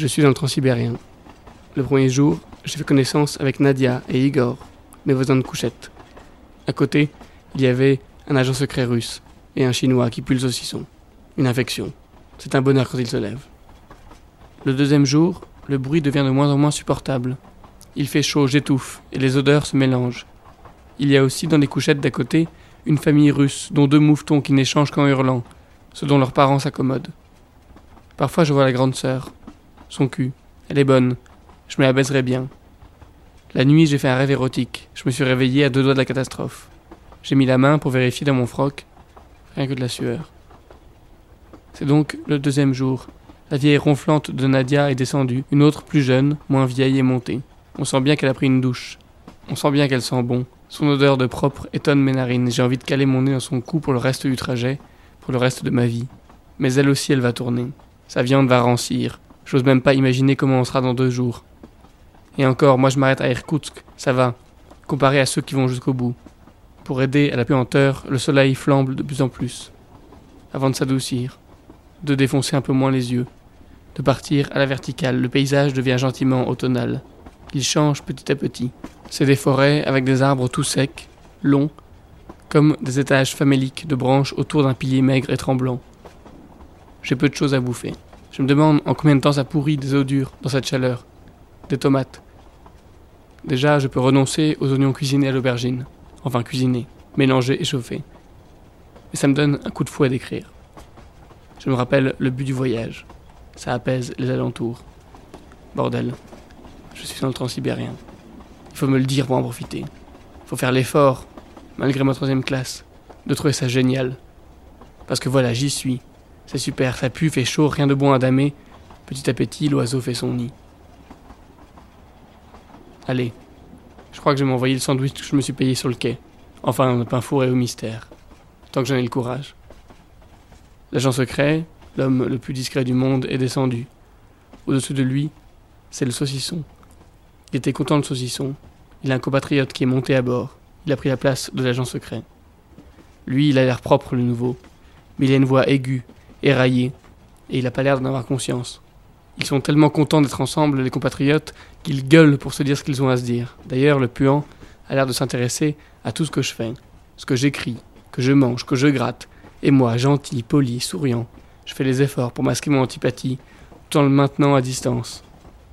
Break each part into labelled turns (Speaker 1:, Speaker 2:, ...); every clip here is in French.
Speaker 1: Je suis dans le transsibérien. Le premier jour, j'ai fait connaissance avec Nadia et Igor, mes voisins de couchette. À côté, il y avait un agent secret russe et un chinois qui pue le saucisson. Une infection. C'est un bonheur quand il se lève. Le deuxième jour, le bruit devient de moins en moins supportable. Il fait chaud, j'étouffe, et les odeurs se mélangent. Il y a aussi dans les couchettes d'à côté une famille russe, dont deux moufetons qui n'échangent qu'en hurlant, ce dont leurs parents s'accommodent. Parfois je vois la grande sœur. Son cul. Elle est bonne. Je me la baiserai bien. La nuit, j'ai fait un rêve érotique. Je me suis réveillé à deux doigts de la catastrophe. J'ai mis la main pour vérifier dans mon froc. Rien que de la sueur. C'est donc le deuxième jour. La vieille ronflante de Nadia est descendue. Une autre plus jeune, moins vieille, est montée. On sent bien qu'elle a pris une douche. On sent bien qu'elle sent bon. Son odeur de propre étonne mes narines. J'ai envie de caler mon nez dans son cou pour le reste du trajet, pour le reste de ma vie. Mais elle aussi, elle va tourner. Sa viande va rancir. J'ose même pas imaginer comment on sera dans deux jours. Et encore, moi je m'arrête à Irkoutsk, ça va, comparé à ceux qui vont jusqu'au bout. Pour aider à la puanteur, le soleil flambe de plus en plus. Avant de s'adoucir, de défoncer un peu moins les yeux, de partir à la verticale, le paysage devient gentiment automnal. Il change petit à petit. C'est des forêts avec des arbres tout secs, longs, comme des étages faméliques de branches autour d'un pilier maigre et tremblant. J'ai peu de choses à bouffer. Je me demande en combien de temps ça pourrit des eaux dures dans cette chaleur. Des tomates. Déjà, je peux renoncer aux oignons cuisinés à l'aubergine. Enfin cuisinés, mélangés et chauffés. Mais ça me donne un coup de fouet d'écrire. Je me rappelle le but du voyage. Ça apaise les alentours. Bordel. Je suis dans le transsibérien. Il faut me le dire pour en profiter. Il faut faire l'effort, malgré ma troisième classe, de trouver ça génial. Parce que voilà, j'y suis. C'est super, ça pue, fait chaud, rien de bon à damer. Petit à petit, l'oiseau fait son nid. Allez, je crois que je vais m'envoyer le sandwich que je me suis payé sur le quai. Enfin, un pain fourré au mystère. Tant que j'en ai le courage. L'agent secret, l'homme le plus discret du monde, est descendu. Au-dessus de lui, c'est le saucisson. Il était content le saucisson. Il a un compatriote qui est monté à bord. Il a pris la place de l'agent secret. Lui, il a l'air propre, le nouveau. Mais il a une voix aiguë, éraillé, et il n'a pas l'air d'en avoir conscience. Ils sont tellement contents d'être ensemble, les compatriotes, qu'ils gueulent pour se dire ce qu'ils ont à se dire. D'ailleurs, le puant a l'air de s'intéresser à tout ce que je fais, ce que j'écris, que je mange, que je gratte. Et moi, gentil, poli, souriant, je fais les efforts pour masquer mon antipathie, tout en le maintenant à distance.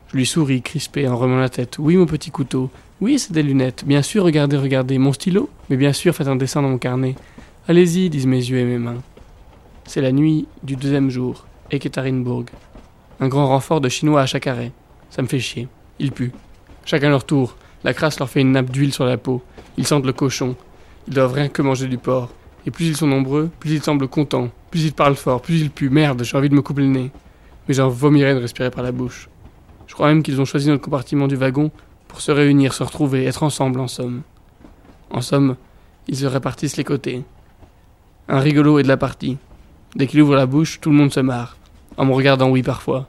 Speaker 1: Je lui souris, crispé, en remuant la tête. Oui, mon petit couteau. Oui, c'est des lunettes. Bien sûr, regardez, regardez. Mon stylo Mais bien sûr, faites un dessin dans mon carnet. Allez-y, disent mes yeux et mes mains. C'est la nuit du deuxième jour, Ekaterinbourg. Un grand renfort de Chinois à chaque arrêt. Ça me fait chier. Ils puent. Chacun leur tour. La crasse leur fait une nappe d'huile sur la peau. Ils sentent le cochon. Ils doivent rien que manger du porc. Et plus ils sont nombreux, plus ils semblent contents. Plus ils parlent fort, plus ils puent. Merde, j'ai envie de me couper le nez. Mais j'en vomirais de respirer par la bouche. Je crois même qu'ils ont choisi notre compartiment du wagon pour se réunir, se retrouver, être ensemble en somme. En somme, ils se répartissent les côtés. Un rigolo est de la partie. Dès qu'il ouvre la bouche, tout le monde se marre. En me regardant, oui, parfois.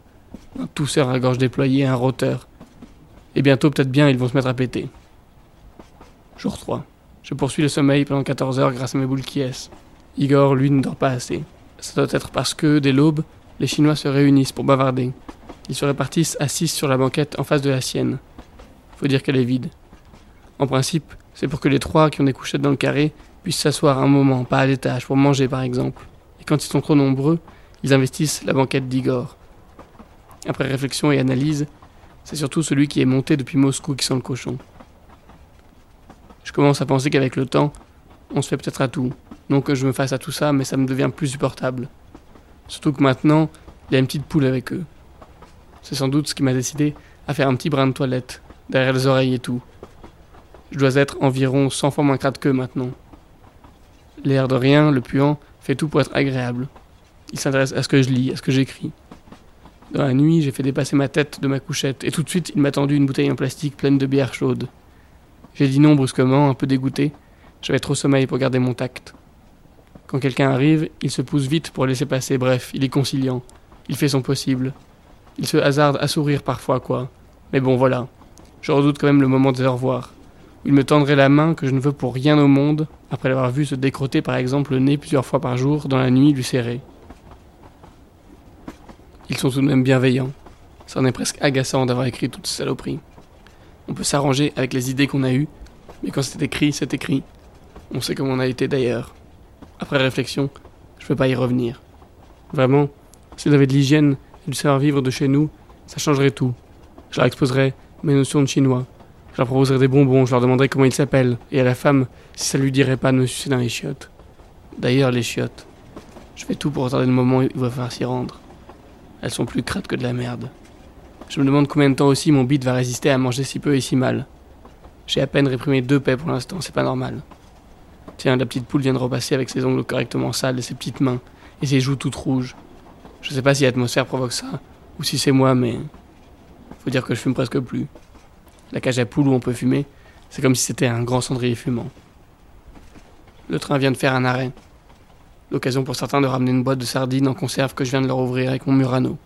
Speaker 1: Un tousseur à gorge déployée, un roteur. Et bientôt, peut-être bien, ils vont se mettre à péter. Jour 3. Je poursuis le sommeil pendant 14 heures grâce à mes boules qui Igor, lui, ne dort pas assez. Ça doit être parce que, dès l'aube, les Chinois se réunissent pour bavarder. Ils se répartissent assis sur la banquette en face de la sienne. Faut dire qu'elle est vide. En principe, c'est pour que les trois qui ont des couchettes dans le carré puissent s'asseoir un moment, pas à l'étage, pour manger par exemple quand ils sont trop nombreux, ils investissent la banquette d'Igor. Après réflexion et analyse, c'est surtout celui qui est monté depuis Moscou qui sent le cochon. Je commence à penser qu'avec le temps, on se fait peut-être à tout. Non que je me fasse à tout ça, mais ça me devient plus supportable. Surtout que maintenant, il y a une petite poule avec eux. C'est sans doute ce qui m'a décidé à faire un petit brin de toilette, derrière les oreilles et tout. Je dois être environ 100 fois moins crade qu'eux maintenant. L'air de rien, le puant, fait tout pour être agréable. Il s'intéresse à ce que je lis, à ce que j'écris. Dans la nuit, j'ai fait dépasser ma tête de ma couchette, et tout de suite, il m'a tendu une bouteille en plastique pleine de bière chaude. J'ai dit non brusquement, un peu dégoûté. J'avais trop sommeil pour garder mon tact. Quand quelqu'un arrive, il se pousse vite pour laisser passer, bref, il est conciliant. Il fait son possible. Il se hasarde à sourire parfois, quoi. Mais bon, voilà. Je redoute quand même le moment des au revoir. Il me tendrait la main que je ne veux pour rien au monde, après l'avoir vu se décroter par exemple le nez plusieurs fois par jour dans la nuit lui serrer. Ils sont tout de même bienveillants. Ça en est presque agaçant d'avoir écrit toutes ces saloperies. On peut s'arranger avec les idées qu'on a eues, mais quand c'est écrit, c'est écrit. On sait comment on a été d'ailleurs. Après réflexion, je peux pas y revenir. Vraiment, s'il avait de l'hygiène et du savoir-vivre de chez nous, ça changerait tout. Je leur exposerais mes notions de chinois. Je leur proposerais des bonbons, je leur demanderais comment ils s'appellent, et à la femme, si ça lui dirait pas de me sucer dans les chiottes. D'ailleurs, les chiottes. Je fais tout pour retarder le moment où il va falloir s'y rendre. Elles sont plus crades que de la merde. Je me demande combien de temps aussi mon bite va résister à manger si peu et si mal. J'ai à peine réprimé deux paix pour l'instant, c'est pas normal. Tiens, la petite poule vient de repasser avec ses ongles correctement sales et ses petites mains, et ses joues toutes rouges. Je sais pas si l'atmosphère provoque ça, ou si c'est moi, mais. Faut dire que je fume presque plus. La cage à poule où on peut fumer, c'est comme si c'était un grand cendrier fumant. Le train vient de faire un arrêt. L'occasion pour certains de ramener une boîte de sardines en conserve que je viens de leur ouvrir avec mon Murano.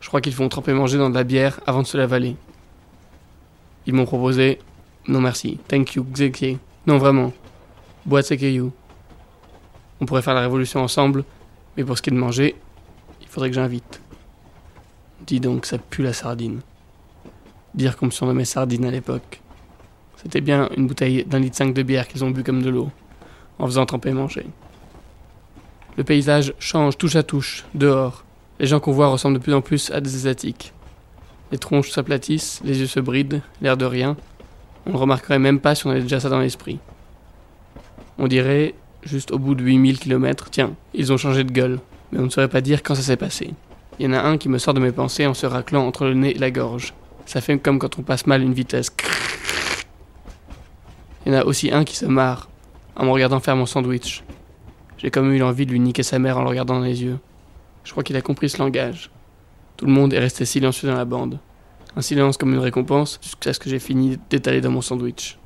Speaker 1: Je crois qu'ils font tremper manger dans de la bière avant de se l'avaler. Ils m'ont proposé Non merci, thank you, Xekie. Non vraiment, boîte Sekeyu. On pourrait faire la révolution ensemble, mais pour ce qui est de manger, il faudrait que j'invite. Dis donc, ça pue la sardine. Dire qu'on me surnommait sardine à l'époque. C'était bien une bouteille d'un litre cinq de bière qu'ils ont bu comme de l'eau, en faisant tremper manger. Le paysage change touche à touche, dehors, les gens qu'on voit ressemblent de plus en plus à des Asiatiques. Les tronches s'aplatissent, les yeux se brident, l'air de rien. On ne remarquerait même pas si on avait déjà ça dans l'esprit. On dirait, juste au bout de 8000 km, tiens, ils ont changé de gueule, mais on ne saurait pas dire quand ça s'est passé. Il y en a un qui me sort de mes pensées en se raclant entre le nez et la gorge. Ça fait comme quand on passe mal une vitesse. Il y en a aussi un qui se marre en me regardant faire mon sandwich. J'ai comme eu l'envie de lui niquer sa mère en le regardant dans les yeux. Je crois qu'il a compris ce langage. Tout le monde est resté silencieux dans la bande. Un silence comme une récompense jusqu'à ce que j'ai fini d'étaler dans mon sandwich.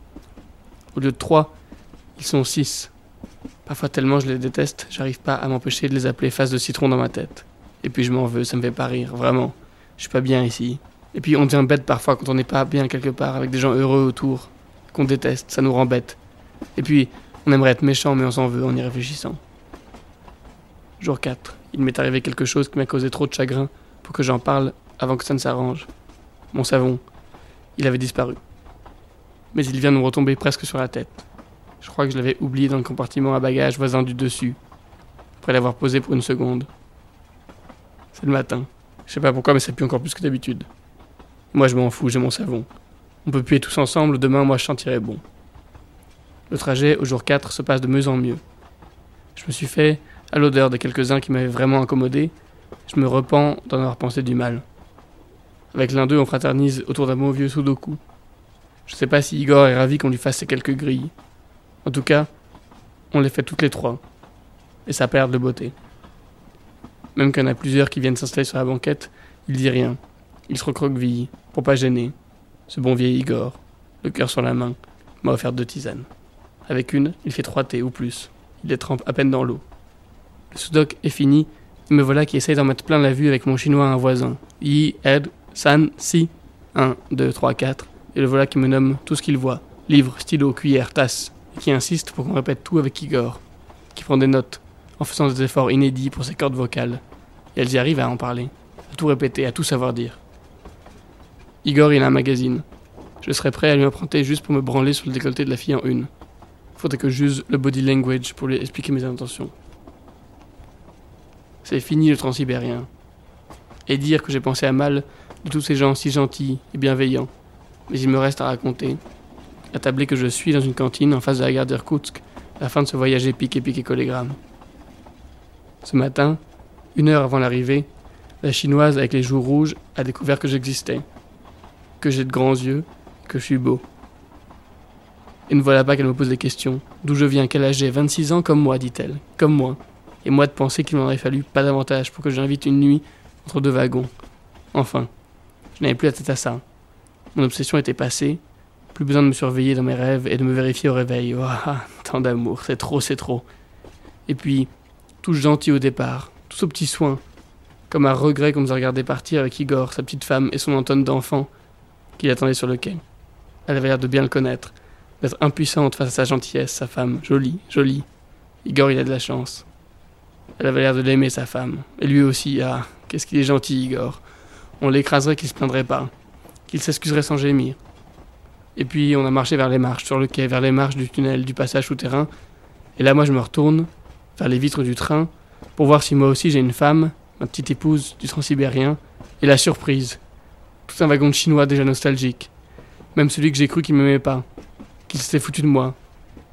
Speaker 1: Au lieu de trois, ils sont six. Parfois tellement je les déteste, j'arrive pas à m'empêcher de les appeler face de citron dans ma tête. Et puis je m'en veux, ça me fait pas rire, vraiment. Je suis pas bien ici. Et puis on devient bête parfois quand on n'est pas bien quelque part avec des gens heureux autour, qu'on déteste, ça nous rend bête. Et puis on aimerait être méchant mais on s'en veut en y réfléchissant. Jour 4 il m'est arrivé quelque chose qui m'a causé trop de chagrin pour que j'en parle avant que ça ne s'arrange. Mon savon, il avait disparu. Mais il vient de retomber presque sur la tête. Je crois que je l'avais oublié dans le compartiment à bagages voisin du dessus, après l'avoir posé pour une seconde. C'est le matin. Je sais pas pourquoi, mais ça pue encore plus que d'habitude. Moi, je m'en fous, j'ai mon savon. On peut puer tous ensemble, demain, moi, je sentirai bon. Le trajet au jour 4 se passe de mieux en mieux. Je me suis fait à l'odeur de quelques-uns qui m'avaient vraiment incommodé, je me repens d'en avoir pensé du mal. Avec l'un d'eux, on fraternise autour d'un beau vieux Sudoku. Je sais pas si Igor est ravi qu'on lui fasse ces quelques grilles. En tout cas, on les fait toutes les trois. Et ça perd de beauté. Même qu'il y en a plusieurs qui viennent s'installer sur la banquette, il dit rien. Il se recroqueville, pour pas gêner. Ce bon vieil Igor, le cœur sur la main, m'a offert deux tisanes. Avec une, il fait trois thés ou plus. Il les trempe à peine dans l'eau. Le sudoc est fini, et me voilà qui essaye d'en mettre plein la vue avec mon chinois à un voisin. Yi, Ed, San, Si. 1, 2, 3, 4. Et le voilà qui me nomme tout ce qu'il voit. Livre, stylo, cuillère, tasse. Et qui insiste pour qu'on répète tout avec Igor. Qui prend des notes, en faisant des efforts inédits pour ses cordes vocales. Et elles y arrivent à en parler. À tout répéter, à tout savoir dire. Igor, il a un magazine. Je serais prêt à lui emprunter juste pour me branler sur le décolleté de la fille en une. Faudrait que j'use le body language pour lui expliquer mes intentions. C'est fini le transsibérien. Et dire que j'ai pensé à mal de tous ces gens si gentils et bienveillants. Mais il me reste à raconter. Attablé que je suis dans une cantine en face de la gare d'Irkoutsk, à la fin de ce voyage épique, épique et collégramme. Ce matin, une heure avant l'arrivée, la chinoise avec les joues rouges a découvert que j'existais, que j'ai de grands yeux, que je suis beau. Et ne voilà pas qu'elle me pose des questions. D'où je viens, quel âge j'ai? 26 ans comme moi, dit-elle. Comme moi et moi de penser qu'il m'en aurait fallu pas davantage pour que j'invite une nuit entre deux wagons. Enfin, je n'avais plus la tête à ça. Mon obsession était passée, plus besoin de me surveiller dans mes rêves et de me vérifier au réveil. Oh, tant d'amour, c'est trop, c'est trop. Et puis, tout gentil au départ, tout ce petit soin, comme un regret qu'on nous a regardé partir avec Igor, sa petite femme et son Anton d'enfant qui l'attendait sur le quai. Elle avait l'air de bien le connaître, d'être impuissante face à sa gentillesse, sa femme, jolie, jolie. Igor, il a de la chance. Elle avait l'air de l'aimer, sa femme. Et lui aussi, ah, qu'est-ce qu'il est gentil, Igor. On l'écraserait qu'il se plaindrait pas, qu'il s'excuserait sans gémir. Et puis on a marché vers les marches, sur le quai, vers les marches du tunnel, du passage souterrain. Et là, moi, je me retourne vers les vitres du train pour voir si moi aussi j'ai une femme, ma petite épouse du transsibérien, et la surprise. Tout un wagon chinois déjà nostalgique. Même celui que j'ai cru qu'il m'aimait pas, qu'il s'était foutu de moi,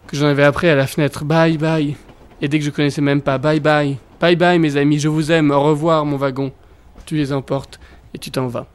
Speaker 1: que j'en avais appris à la fenêtre bye bye, et dès que je connaissais même pas bye bye, bye bye mes amis, je vous aime, au revoir mon wagon. Tu les emportes et tu t'en vas.